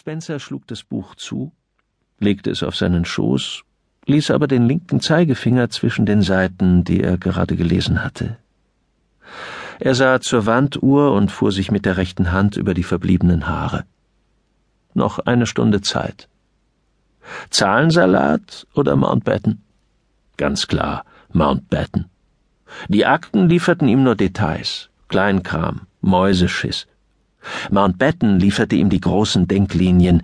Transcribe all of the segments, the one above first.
Spencer schlug das Buch zu, legte es auf seinen Schoß, ließ aber den linken Zeigefinger zwischen den Seiten, die er gerade gelesen hatte. Er sah zur Wanduhr und fuhr sich mit der rechten Hand über die verbliebenen Haare. Noch eine Stunde Zeit. Zahlensalat oder Mountbatten? Ganz klar, Mountbatten. Die Akten lieferten ihm nur Details, Kleinkram, Mäuseschiss. Mountbatten lieferte ihm die großen Denklinien,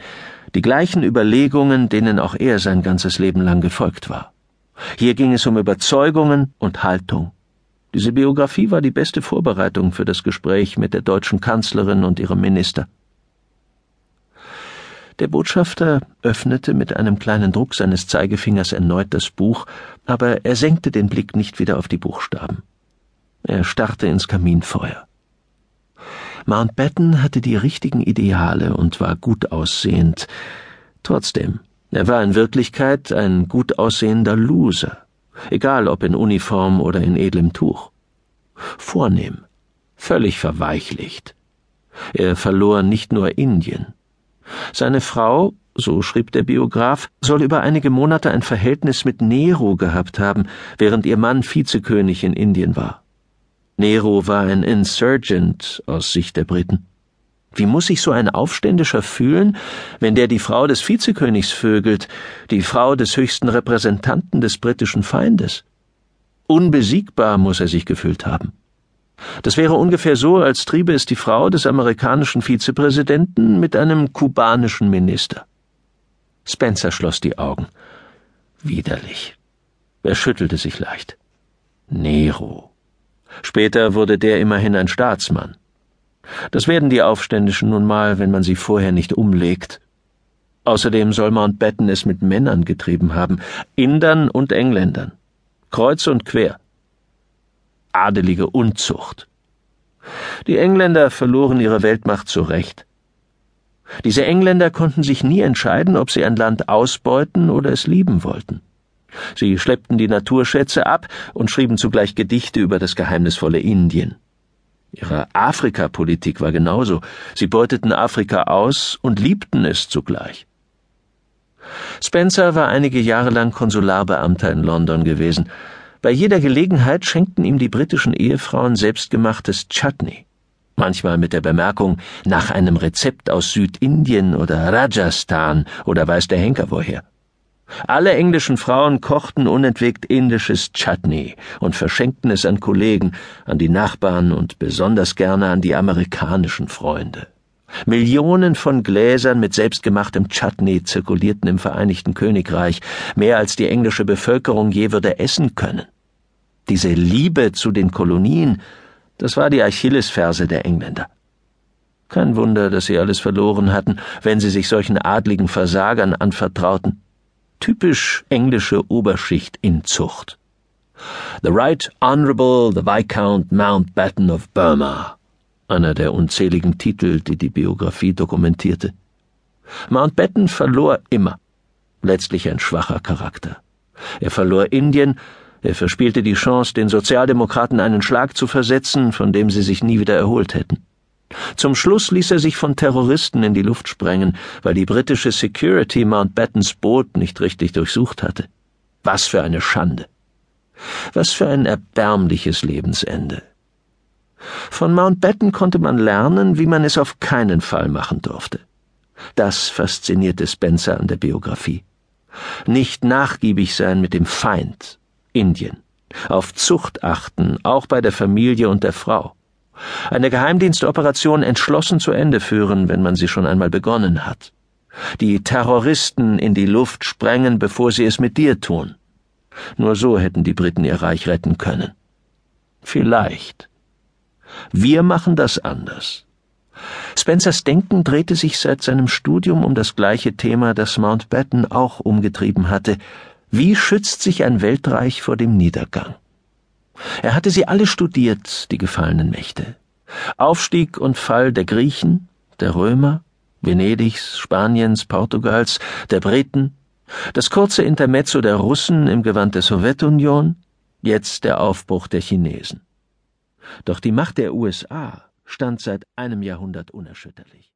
die gleichen Überlegungen, denen auch er sein ganzes Leben lang gefolgt war. Hier ging es um Überzeugungen und Haltung. Diese Biografie war die beste Vorbereitung für das Gespräch mit der deutschen Kanzlerin und ihrem Minister. Der Botschafter öffnete mit einem kleinen Druck seines Zeigefingers erneut das Buch, aber er senkte den Blick nicht wieder auf die Buchstaben. Er starrte ins Kaminfeuer. Mountbatten hatte die richtigen Ideale und war gut aussehend. Trotzdem, er war in Wirklichkeit ein gut aussehender Loser, egal ob in Uniform oder in edlem Tuch. Vornehm, völlig verweichlicht. Er verlor nicht nur Indien. Seine Frau, so schrieb der Biograf, soll über einige Monate ein Verhältnis mit Nero gehabt haben, während ihr Mann Vizekönig in Indien war. Nero war ein Insurgent aus Sicht der Briten. Wie muss sich so ein Aufständischer fühlen, wenn der die Frau des Vizekönigs vögelt, die Frau des höchsten Repräsentanten des britischen Feindes? Unbesiegbar muss er sich gefühlt haben. Das wäre ungefähr so, als triebe es die Frau des amerikanischen Vizepräsidenten mit einem kubanischen Minister. Spencer schloss die Augen. Widerlich. Er schüttelte sich leicht. Nero. Später wurde der immerhin ein Staatsmann. Das werden die Aufständischen nun mal, wenn man sie vorher nicht umlegt. Außerdem soll Mountbatten es mit Männern getrieben haben, Indern und Engländern. Kreuz und quer. Adelige Unzucht. Die Engländer verloren ihre Weltmacht zu Recht. Diese Engländer konnten sich nie entscheiden, ob sie ein Land ausbeuten oder es lieben wollten. Sie schleppten die Naturschätze ab und schrieben zugleich Gedichte über das geheimnisvolle Indien. Ihre Afrikapolitik war genauso. Sie beuteten Afrika aus und liebten es zugleich. Spencer war einige Jahre lang Konsularbeamter in London gewesen. Bei jeder Gelegenheit schenkten ihm die britischen Ehefrauen selbstgemachtes Chutney. Manchmal mit der Bemerkung, nach einem Rezept aus Südindien oder Rajasthan oder weiß der Henker woher. Alle englischen Frauen kochten unentwegt indisches Chutney und verschenkten es an Kollegen, an die Nachbarn und besonders gerne an die amerikanischen Freunde. Millionen von Gläsern mit selbstgemachtem Chutney zirkulierten im Vereinigten Königreich, mehr als die englische Bevölkerung je würde essen können. Diese Liebe zu den Kolonien, das war die Achillesferse der Engländer. Kein Wunder, dass sie alles verloren hatten, wenn sie sich solchen adligen Versagern anvertrauten typisch englische Oberschicht in Zucht. The Right Honorable the Viscount Mountbatten of Burma, einer der unzähligen Titel, die die Biografie dokumentierte. Mountbatten verlor immer, letztlich ein schwacher Charakter. Er verlor Indien, er verspielte die Chance, den Sozialdemokraten einen Schlag zu versetzen, von dem sie sich nie wieder erholt hätten. Zum Schluss ließ er sich von Terroristen in die Luft sprengen, weil die britische Security Mountbattens Boot nicht richtig durchsucht hatte. Was für eine Schande. Was für ein erbärmliches Lebensende. Von Mountbatten konnte man lernen, wie man es auf keinen Fall machen durfte. Das faszinierte Spencer an der Biografie. Nicht nachgiebig sein mit dem Feind, Indien. Auf Zucht achten, auch bei der Familie und der Frau eine Geheimdienstoperation entschlossen zu Ende führen, wenn man sie schon einmal begonnen hat. Die Terroristen in die Luft sprengen, bevor sie es mit dir tun. Nur so hätten die Briten ihr Reich retten können. Vielleicht. Wir machen das anders. Spencers Denken drehte sich seit seinem Studium um das gleiche Thema, das Mountbatten auch umgetrieben hatte. Wie schützt sich ein Weltreich vor dem Niedergang? Er hatte sie alle studiert, die gefallenen Mächte. Aufstieg und Fall der Griechen, der Römer, Venedigs, Spaniens, Portugals, der Briten, das kurze Intermezzo der Russen im Gewand der Sowjetunion, jetzt der Aufbruch der Chinesen. Doch die Macht der USA stand seit einem Jahrhundert unerschütterlich.